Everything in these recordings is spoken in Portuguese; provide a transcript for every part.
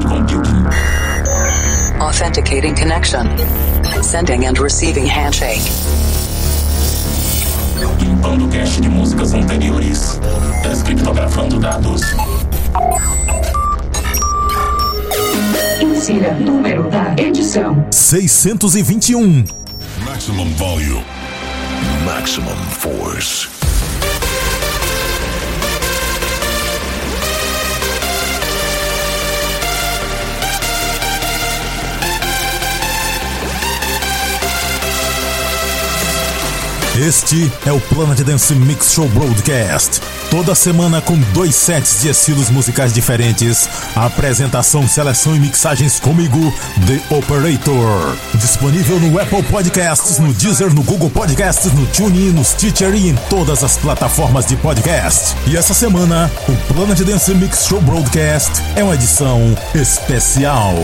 cloud computing. Authenticating connection. Sending and receiving handshake. Limpando cache de músicas anteriores. Descriptografando dados. Insira número da edição. 621. Maximum volume. Maximum force. Este é o Planet Dance Mix Show Broadcast. Toda semana com dois sets de estilos musicais diferentes. Apresentação, seleção e mixagens comigo, The Operator. Disponível no Apple Podcasts, no Deezer, no Google Podcasts, no TuneIn, no Stitcher e em todas as plataformas de podcast. E essa semana, o Planet Dance Mix Show Broadcast é uma edição especial.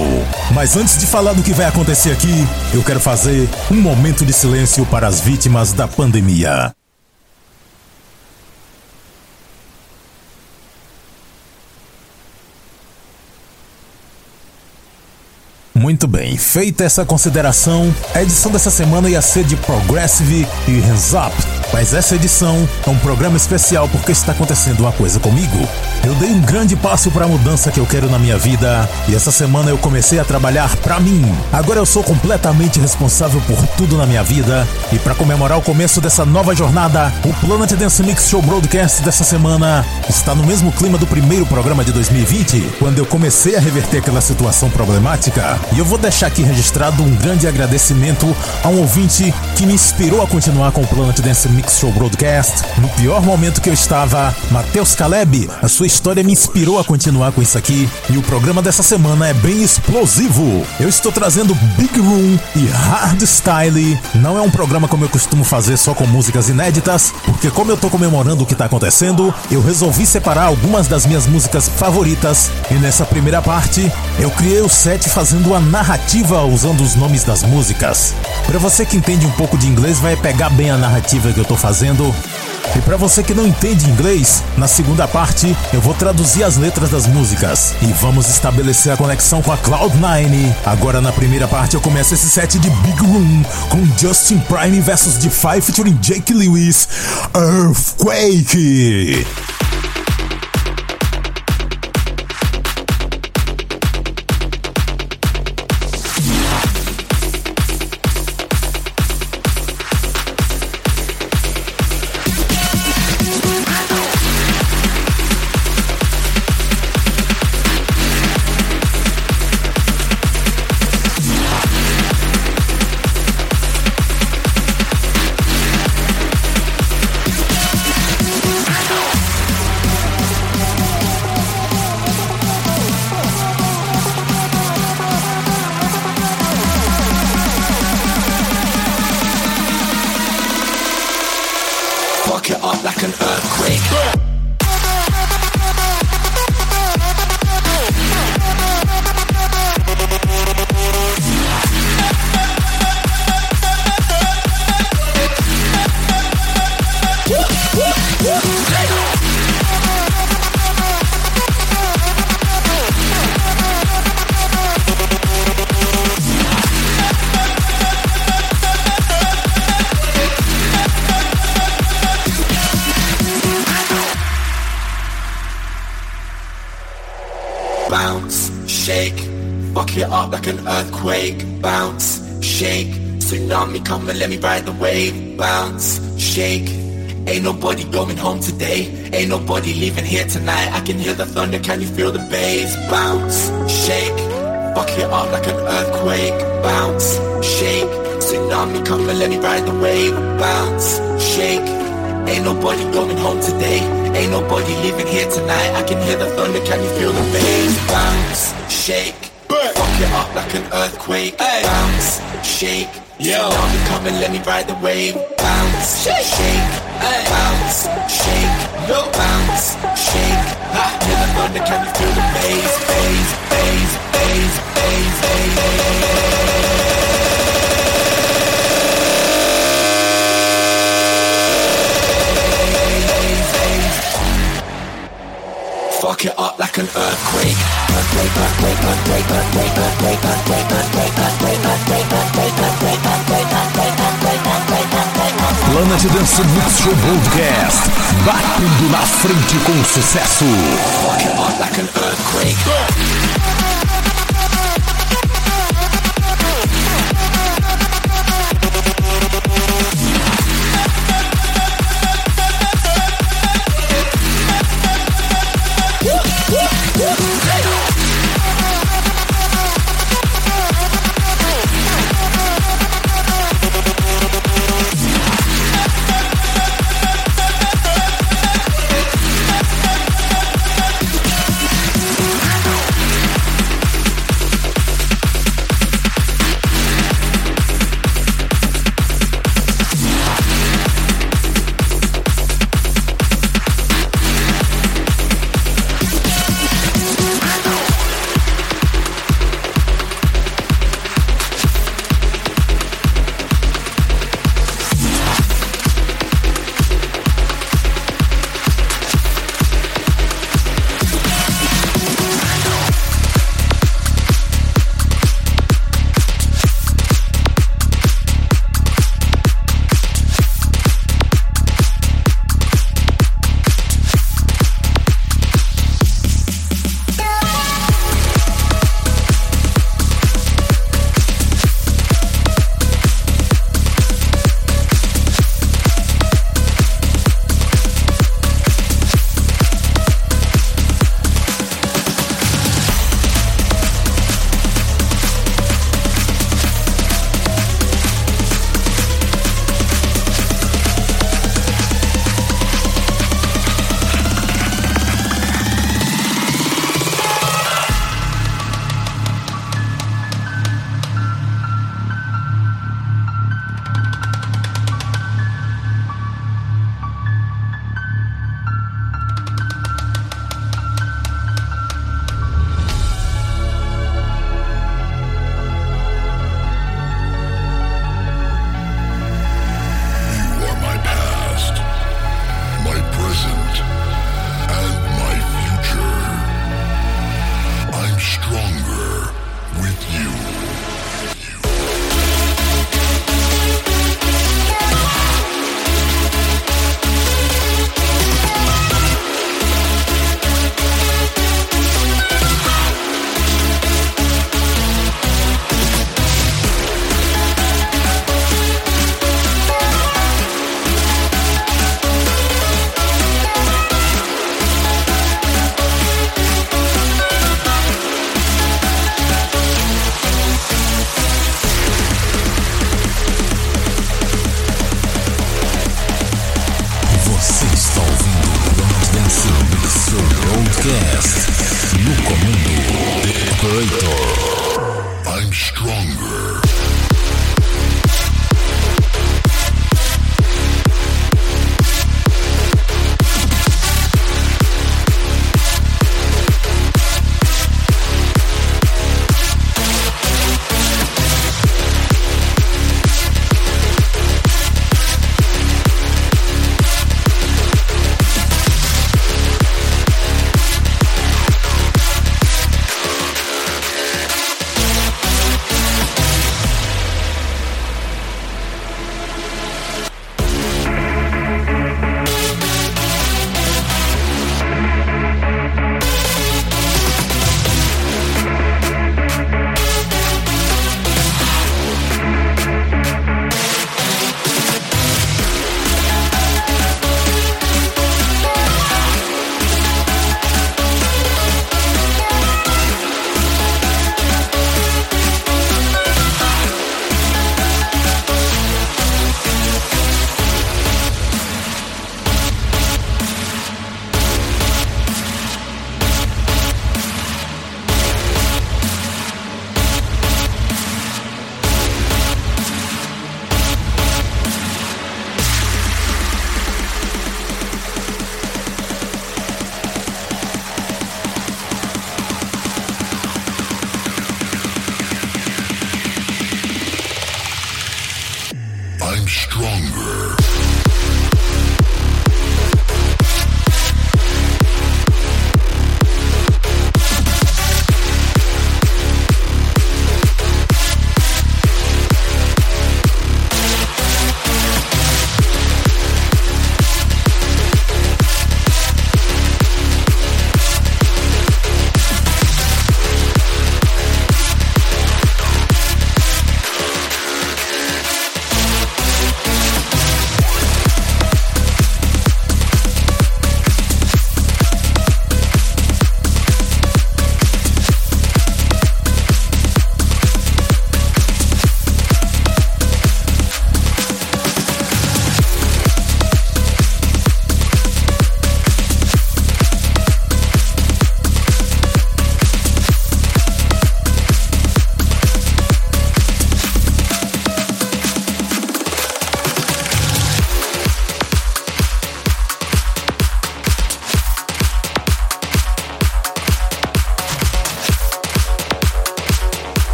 Mas antes de falar do que vai acontecer aqui, eu quero fazer um momento de silêncio para as vítimas da pandemia. Muito bem, feita essa consideração, a edição dessa semana ia ser de Progressive e Hands Up, mas essa edição é um programa especial porque está acontecendo uma coisa comigo. Eu dei um grande passo para a mudança que eu quero na minha vida e essa semana eu comecei a trabalhar para mim. Agora eu sou completamente responsável por tudo na minha vida e para comemorar o começo dessa nova jornada, o Planet Dance Mix Show Broadcast dessa semana está no mesmo clima do primeiro programa de 2020, quando eu comecei a reverter aquela situação problemática. E eu vou deixar aqui registrado um grande agradecimento a um ouvinte que me inspirou a continuar com o Planet Dance Mix Show Broadcast. No pior momento que eu estava, Matheus Caleb, a sua história me inspirou a continuar com isso aqui. E o programa dessa semana é bem explosivo. Eu estou trazendo Big Room e Hardstyle. Não é um programa como eu costumo fazer só com músicas inéditas, porque como eu tô comemorando o que tá acontecendo, eu resolvi separar algumas das minhas músicas favoritas. E nessa primeira parte, eu criei o set fazendo uma narrativa usando os nomes das músicas. Para você que entende um pouco de inglês, vai pegar bem a narrativa que eu tô fazendo. E para você que não entende inglês, na segunda parte eu vou traduzir as letras das músicas e vamos estabelecer a conexão com a Cloud9. Agora na primeira parte eu começo esse set de Big Room com Justin Prime versus Defy featuring Jake Lewis, Earthquake. Fuck it up like an earthquake. Bounce, shake, tsunami come and let me ride the wave. Bounce, shake, ain't nobody going home today. Ain't nobody leaving here tonight. I can hear the thunder, can you feel the bass? Bounce, shake, fuck it up like an earthquake. Bounce, shake, tsunami come and let me ride the wave. Bounce, shake. Ain't nobody going home today. Ain't nobody leaving here tonight. I can hear the thunder, can you feel the bass? Bounce, shake, fuck it up like an earthquake. Bounce, shake, Yo. Tsunami come and let me ride the wave. Bounce, shake, shake, bounce, shake, no bounce, shake. Ha, the thunder, can you feel the? Bass, bass, bass, bass, Fuck it up like an earthquake. Earthquake, earthquake, earthquake, earthquake, earthquake, earthquake, earthquake, earthquake, earthquake, earthquake, earthquake, earthquake, earthquake, earthquake, earthquake, earthquake. Planet Dance Mix Show Broadcast. Batendo na frente com sucesso. Fuck it up like an earthquake.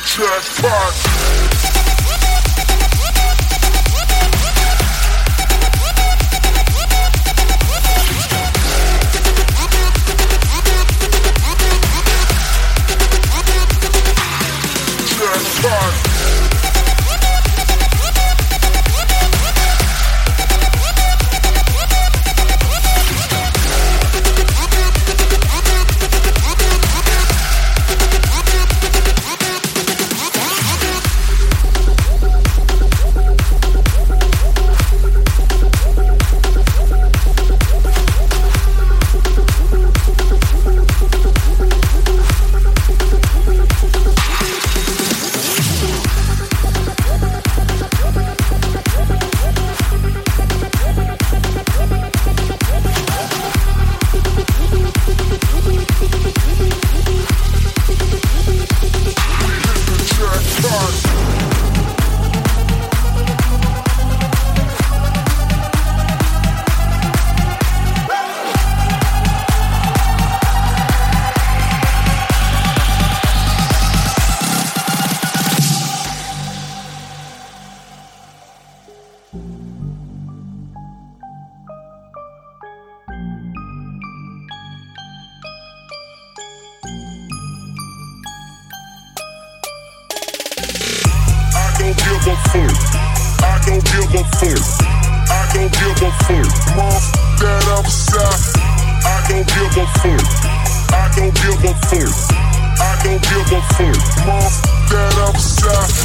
the jackpot.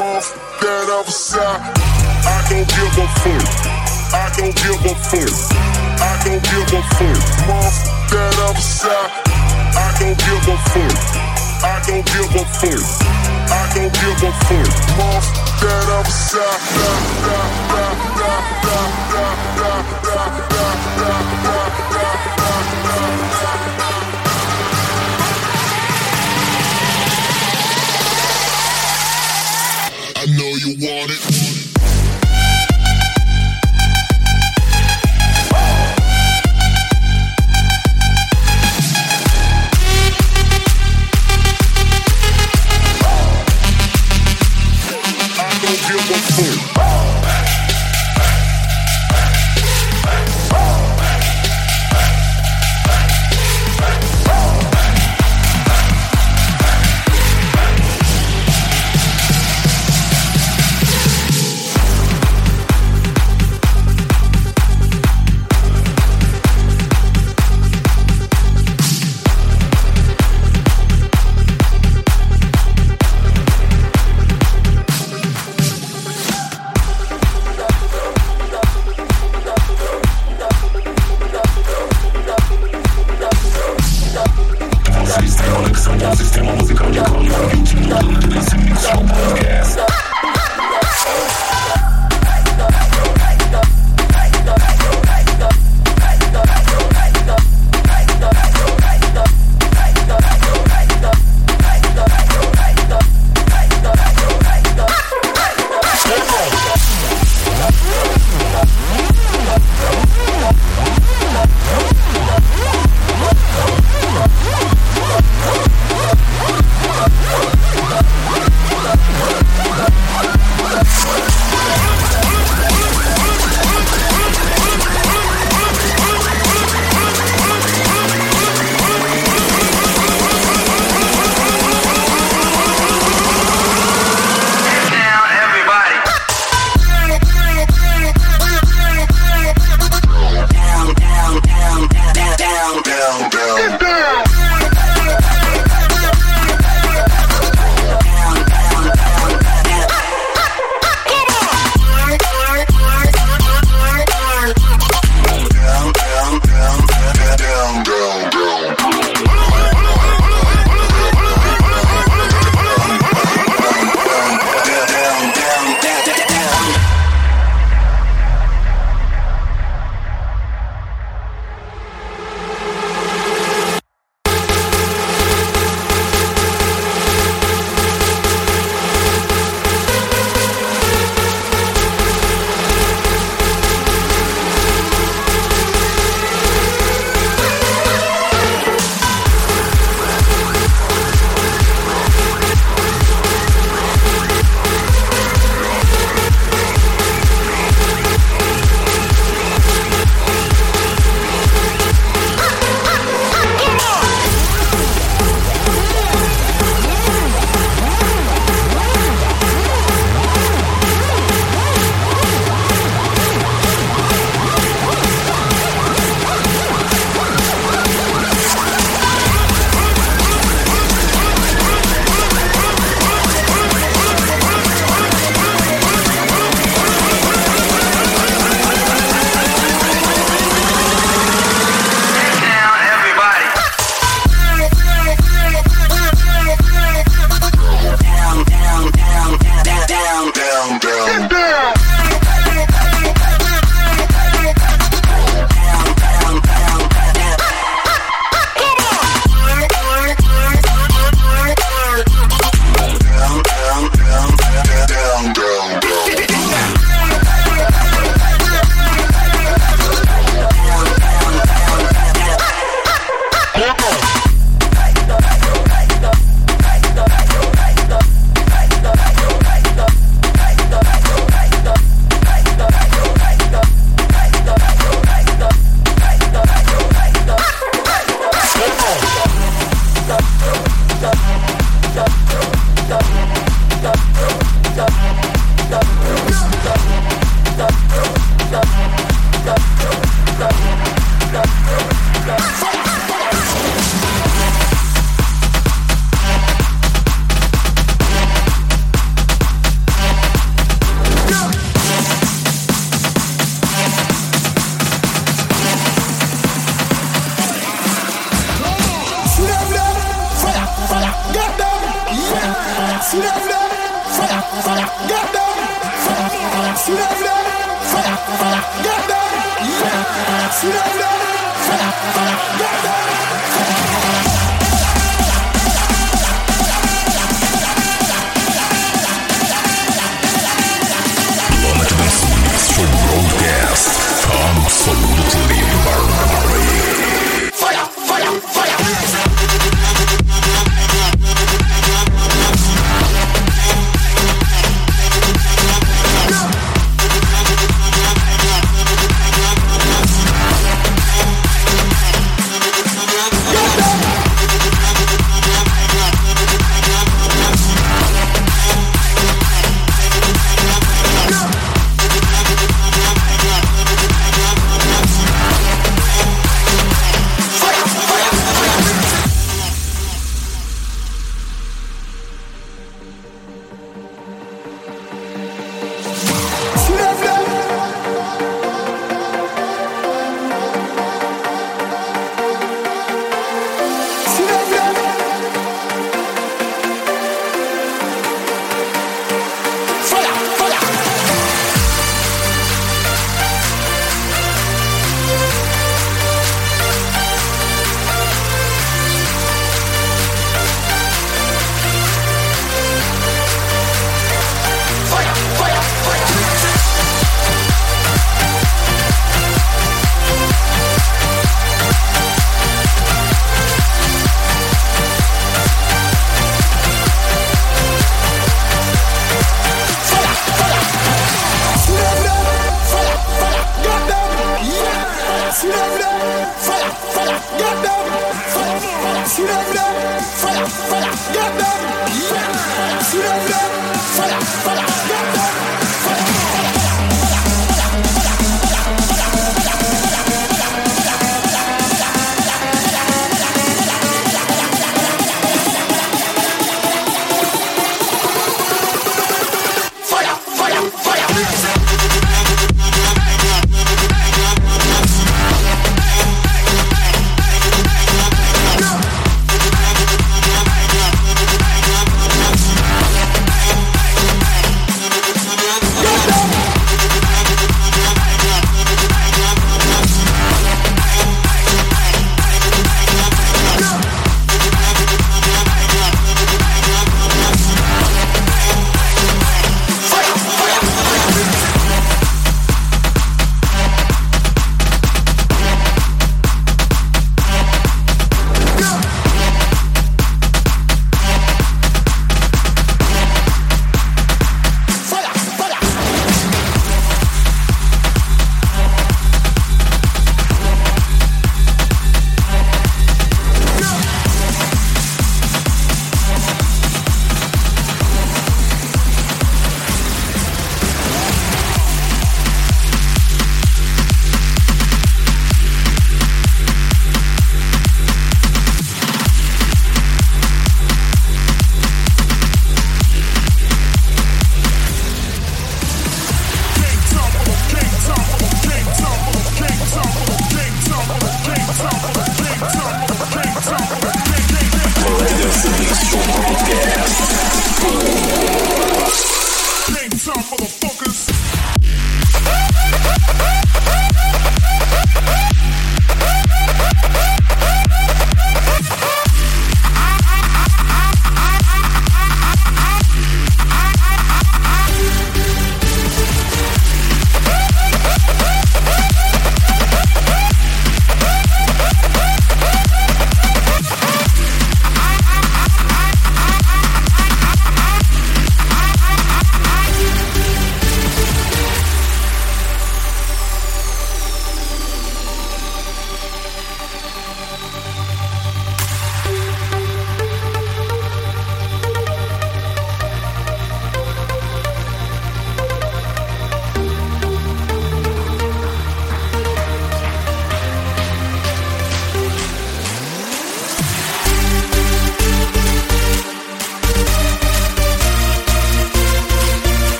off that upside. I don't give a fuck. I don't give a fuck. I don't give a fuck. Off that upside. I don't give a fuck. I don't give a fuck. I don't give a fuck. Off that upside. you want it.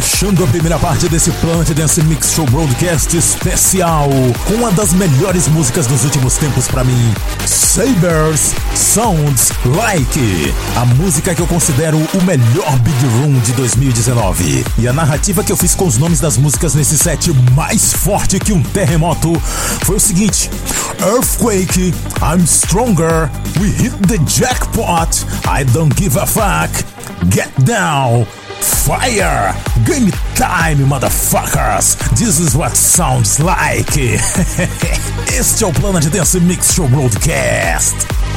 Fechando a primeira parte desse Planet Dance Mix Show Broadcast especial com uma das melhores músicas dos últimos tempos para mim, Sabers Sounds Like, a música que eu considero o melhor Big Room de 2019. E a narrativa que eu fiz com os nomes das músicas nesse set mais forte que um terremoto foi o seguinte: Earthquake, I'm Stronger, We Hit the Jackpot, I Don't Give a Fuck, Get Down. Fire! Game time, motherfuckers! This is what sounds like! este é o Plano de Dance Mix Show Broadcast!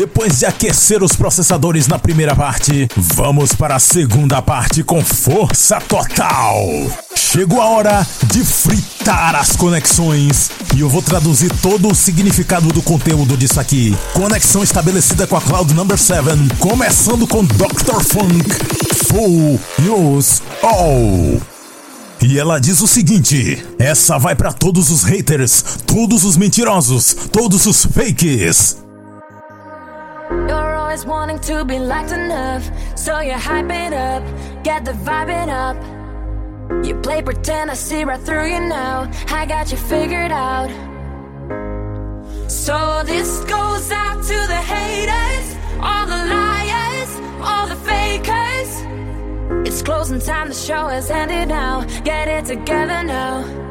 Depois de aquecer os processadores na primeira parte, vamos para a segunda parte com força total. Chegou a hora de fritar as conexões e eu vou traduzir todo o significado do conteúdo disso aqui. Conexão estabelecida com a Cloud Number 7, começando com Dr. Funk Full News All. E ela diz o seguinte: essa vai para todos os haters, todos os mentirosos, todos os fakes. You're always wanting to be liked enough, so you hype it up, get the vibing up. You play pretend, I see right through you now. I got you figured out. So this goes out to the haters, all the liars, all the fakers. It's closing time, the show has ended now. Get it together now.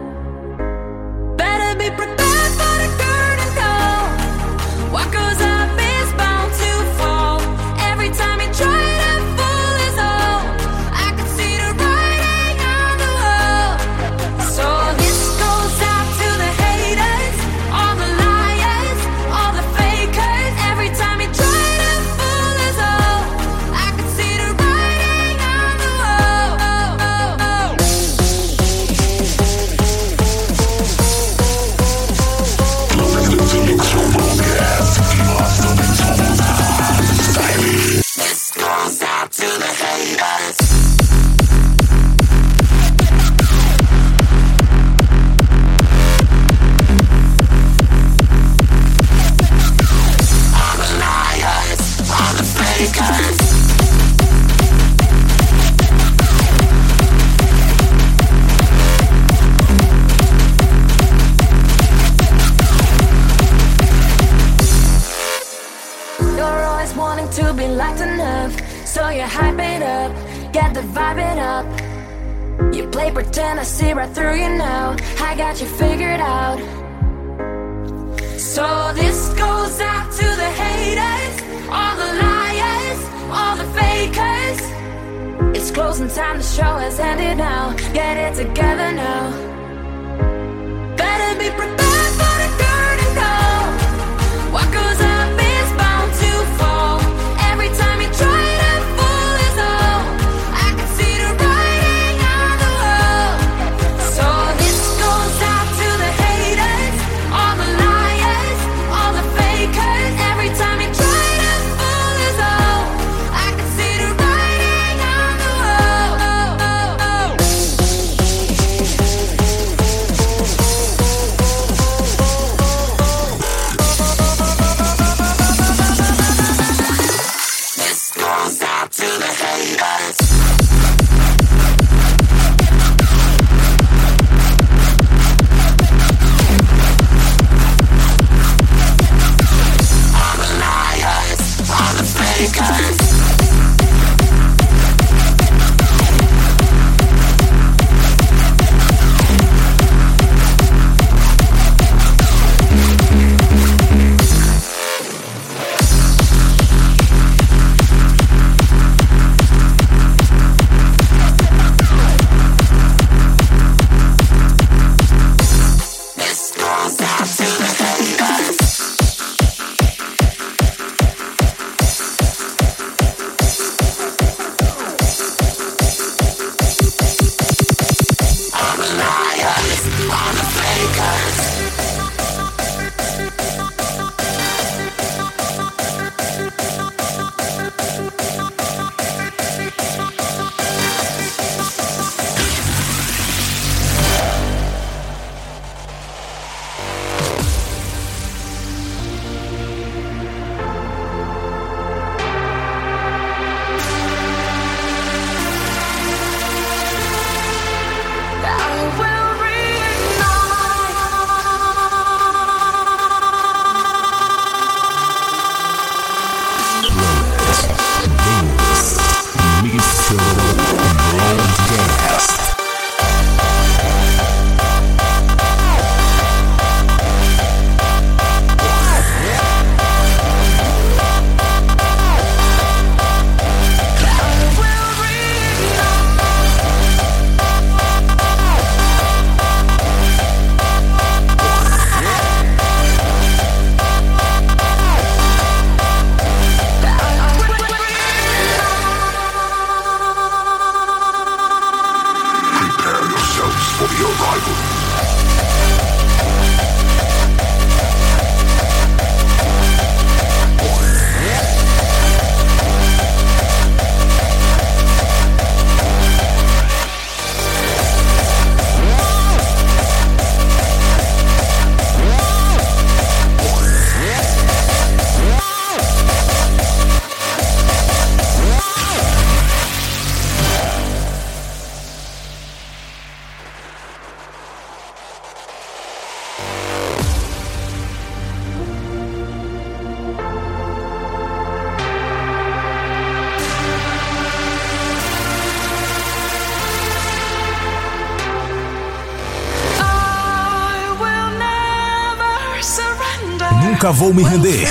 nunca vou me render.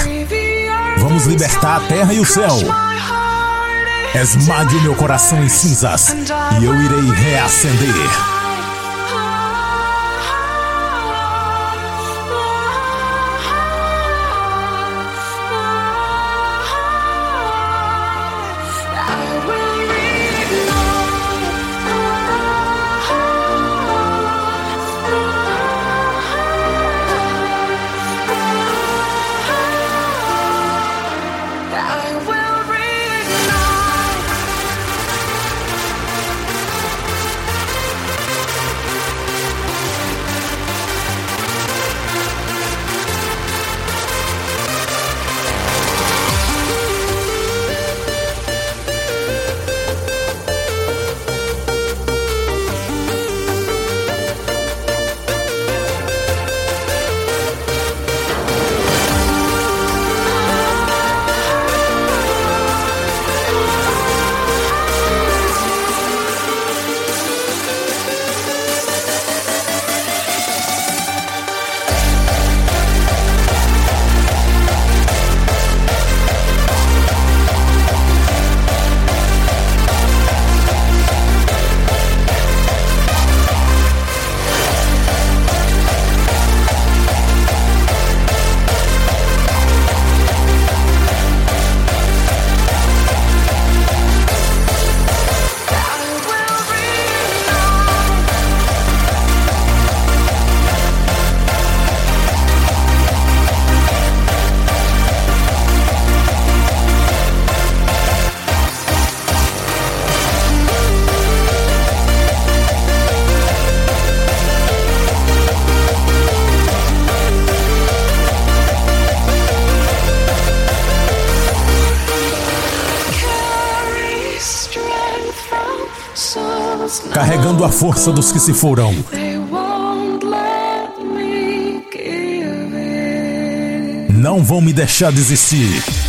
Vamos libertar a terra e o céu. Esmague o meu coração em cinzas e eu irei reacender. Força dos que se foram. Não vão me deixar desistir.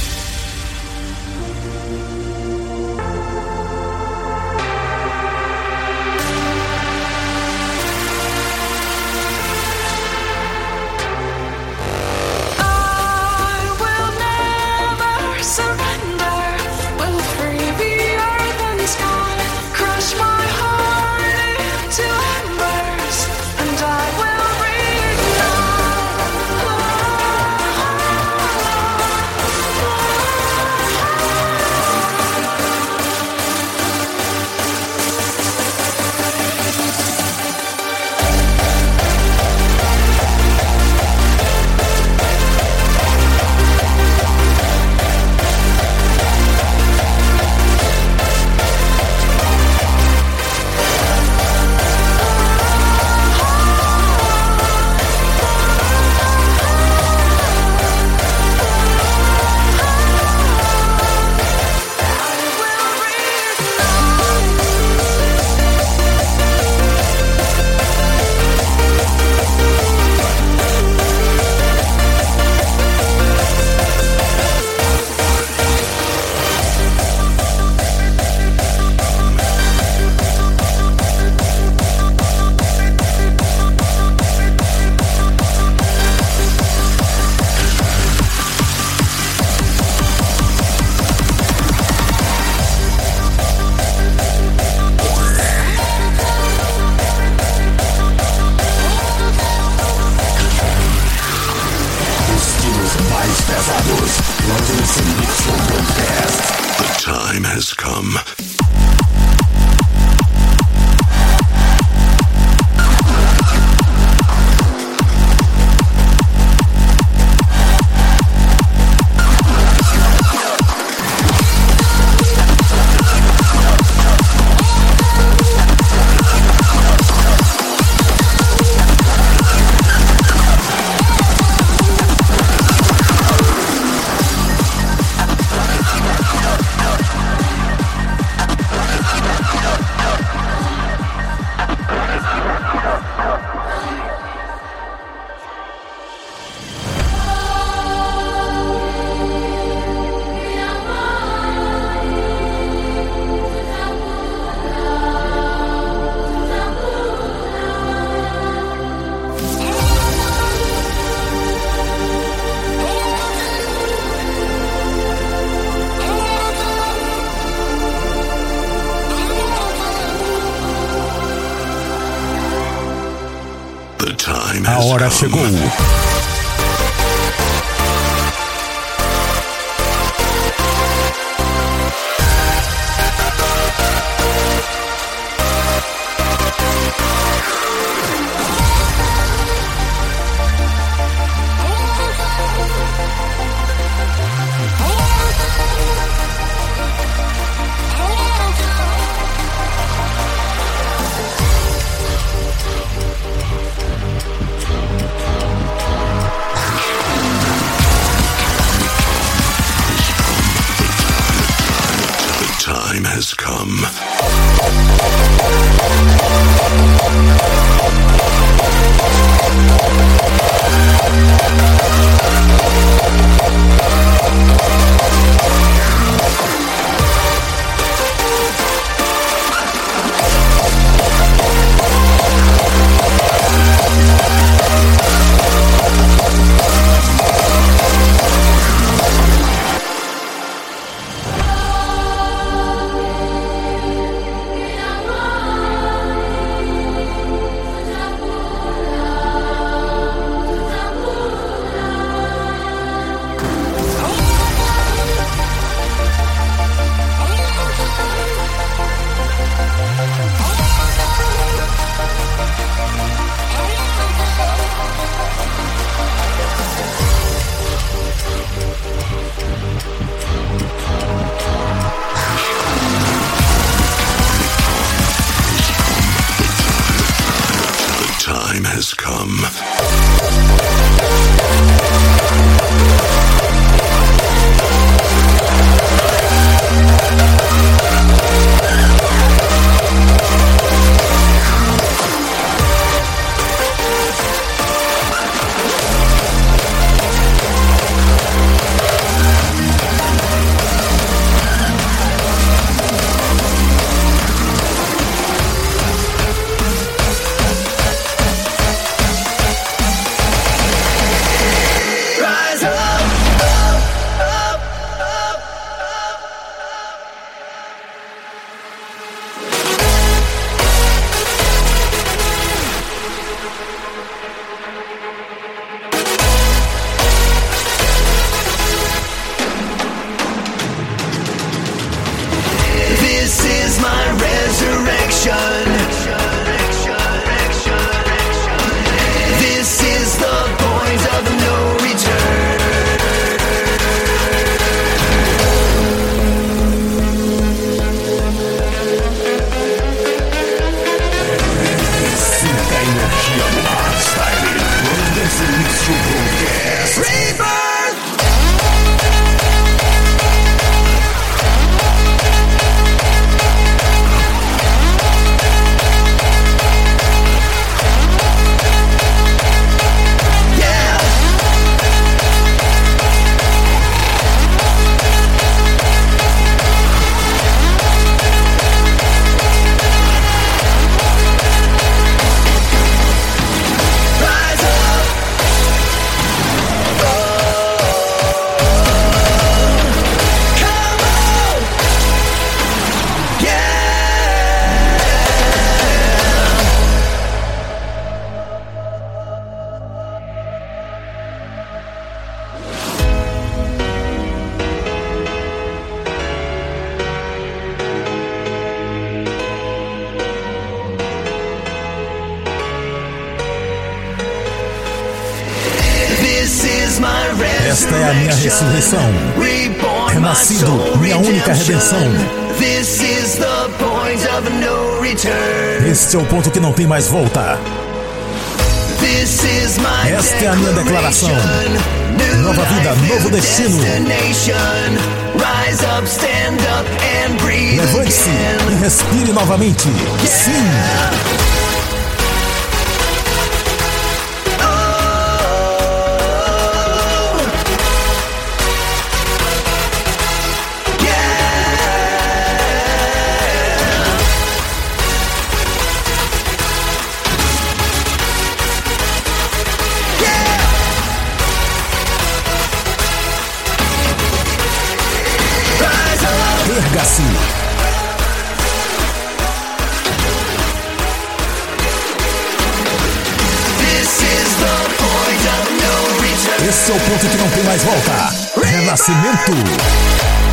Esse é o ponto que não tem mais volta. Renascimento.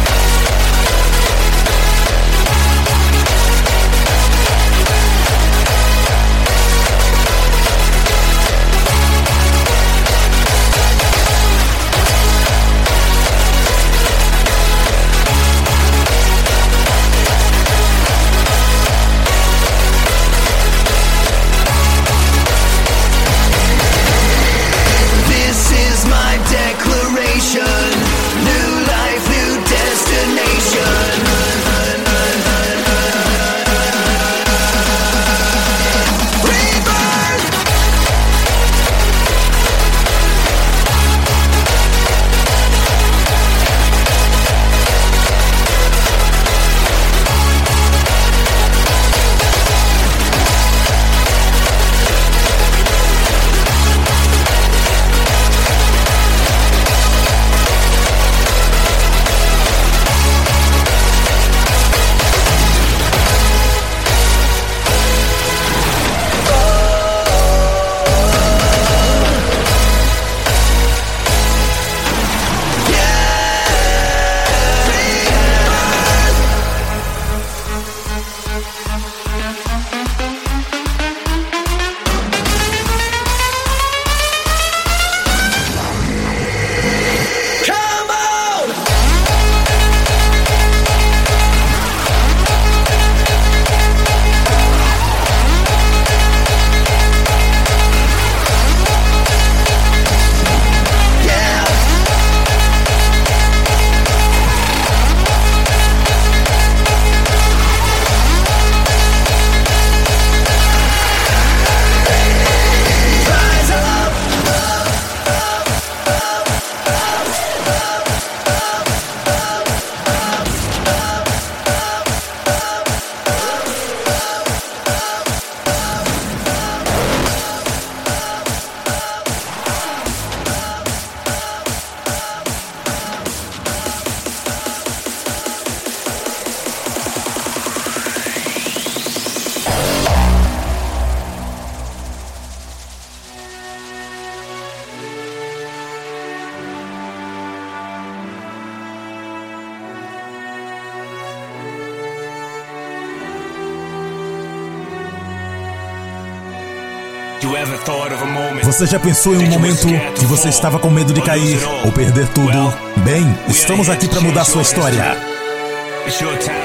Você já pensou em um momento que você estava com medo de cair ou perder tudo? Bem, estamos aqui para mudar sua história.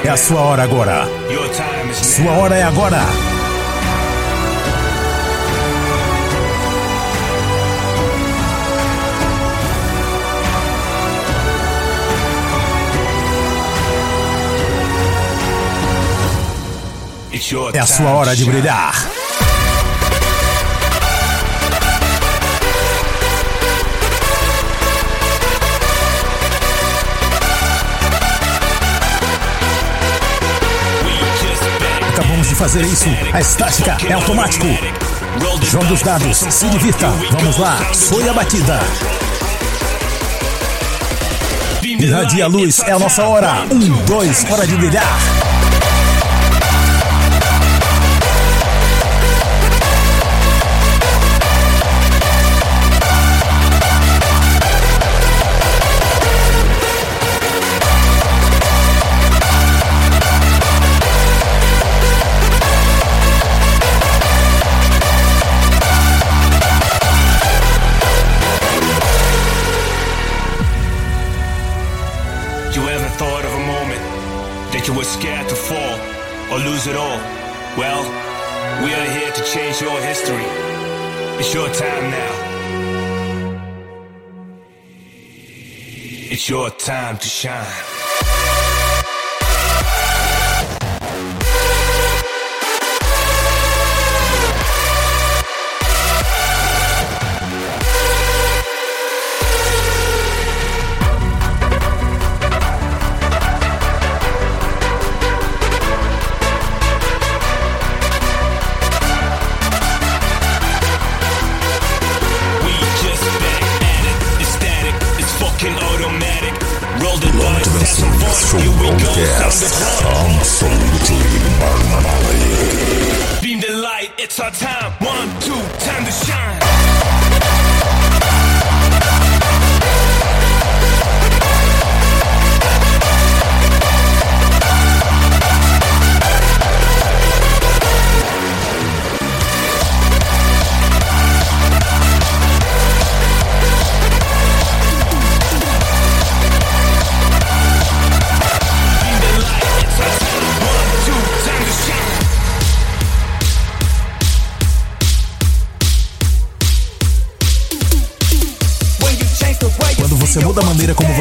É a sua hora agora. Sua hora é agora. É a sua hora de brilhar. De fazer isso. A estática é automático. Joga os dados, se divirta. Vamos lá, foi a batida. Irradia luz, é a nossa hora. Um, dois, hora de brilhar.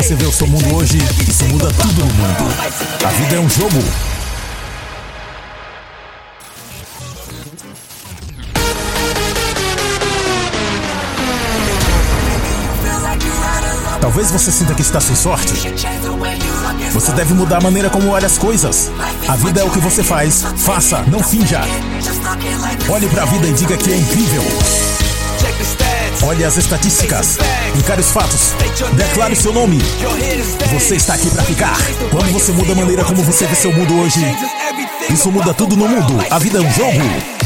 Você vê o seu mundo hoje, isso muda tudo no mundo. A vida é um jogo. Talvez você sinta que está sem sorte. Você deve mudar a maneira como olha as coisas. A vida é o que você faz. Faça, não finja. Olhe para a vida e diga que é incrível. Olhe as estatísticas. Encare os fatos. Declare seu nome. Você está aqui para ficar. Quando você muda a maneira como você vê seu mundo hoje, isso muda tudo no mundo. A vida é um jogo.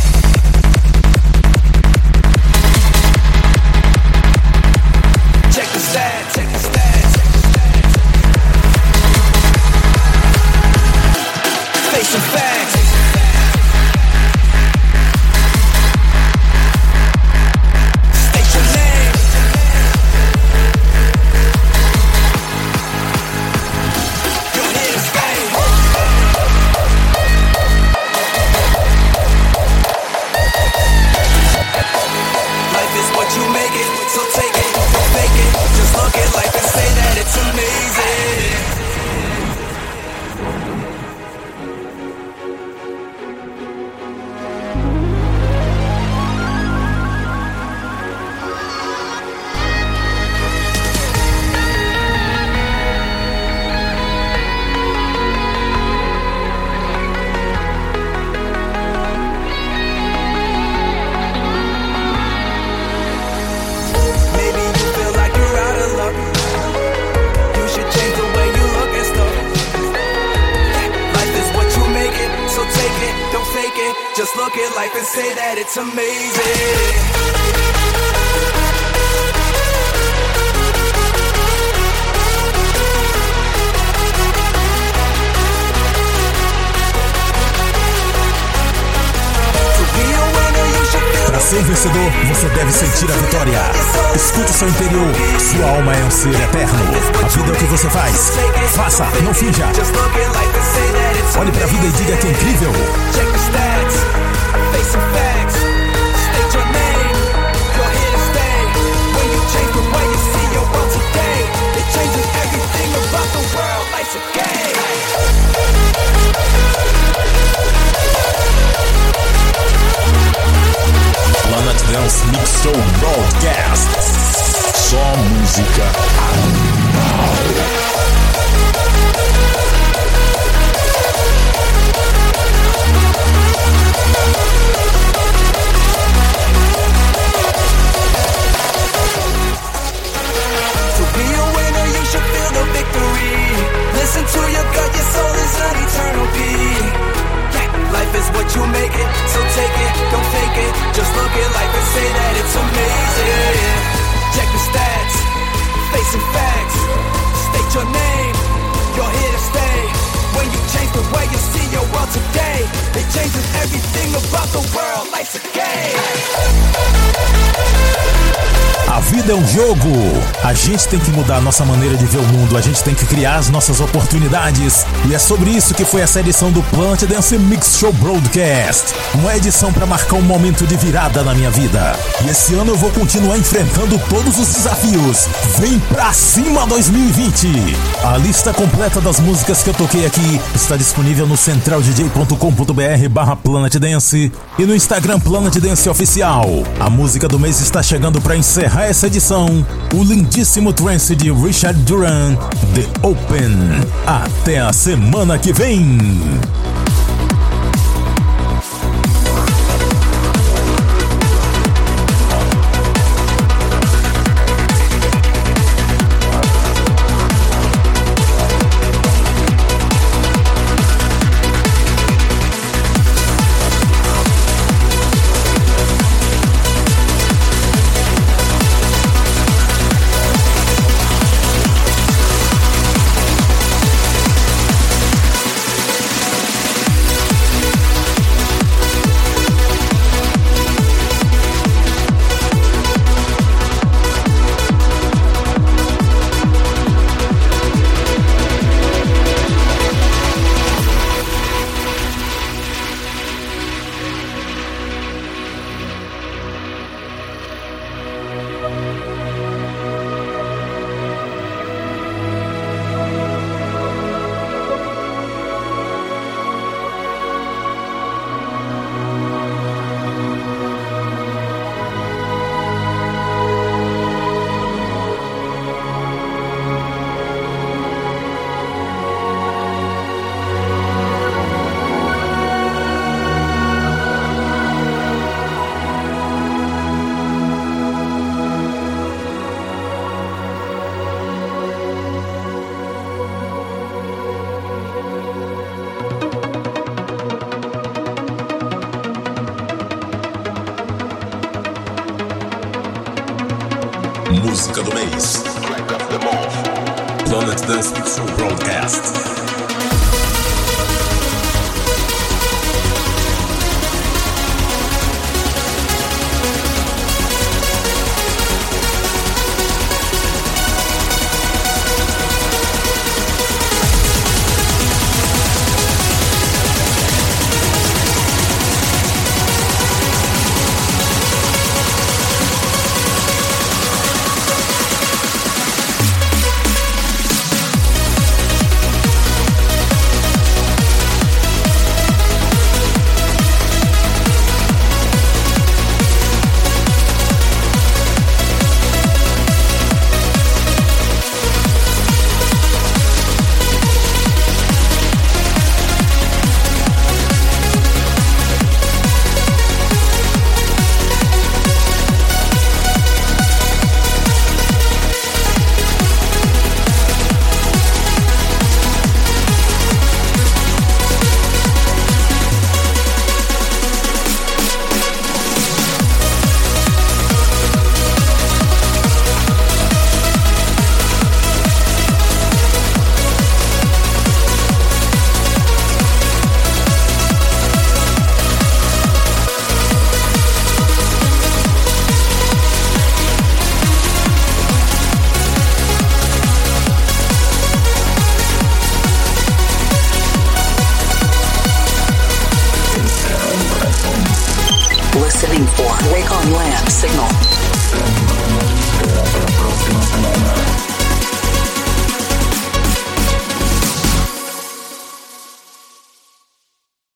ser vencedor, você deve sentir a vitória. Escute o seu interior. Sua alma é um ser eterno. A vida é o que você faz. Faça, não finja. Olhe pra vida e diga que é incrível. Dance Mix Show Broadcast. Só música animal. is what you make it. So take it, don't fake it. Just look at life and say that it's amazing. Check the stats, facing facts. State your name, you're here to stay when you change the way you see your world today. It changes everything about the world. Life's a game. A vida é um jogo. A gente tem que mudar a nossa maneira de ver o mundo. A gente tem que criar as nossas oportunidades. E é sobre isso que foi essa edição do Plant Dance Mix Show Broadcast. Uma edição para marcar um momento de virada na minha vida. E esse ano eu vou continuar enfrentando todos os desafios. Vem pra cima 2020! A lista completa das músicas que eu toquei aqui está disponível no centraldj.com.br barra Planet Dance e no Instagram Planet Dance Oficial. A música do mês está chegando para encerrar essa edição. O lindíssimo trance de Richard Duran, The Open. Até a semana que vem! Música do mês. Planet Dance Show Broadcast.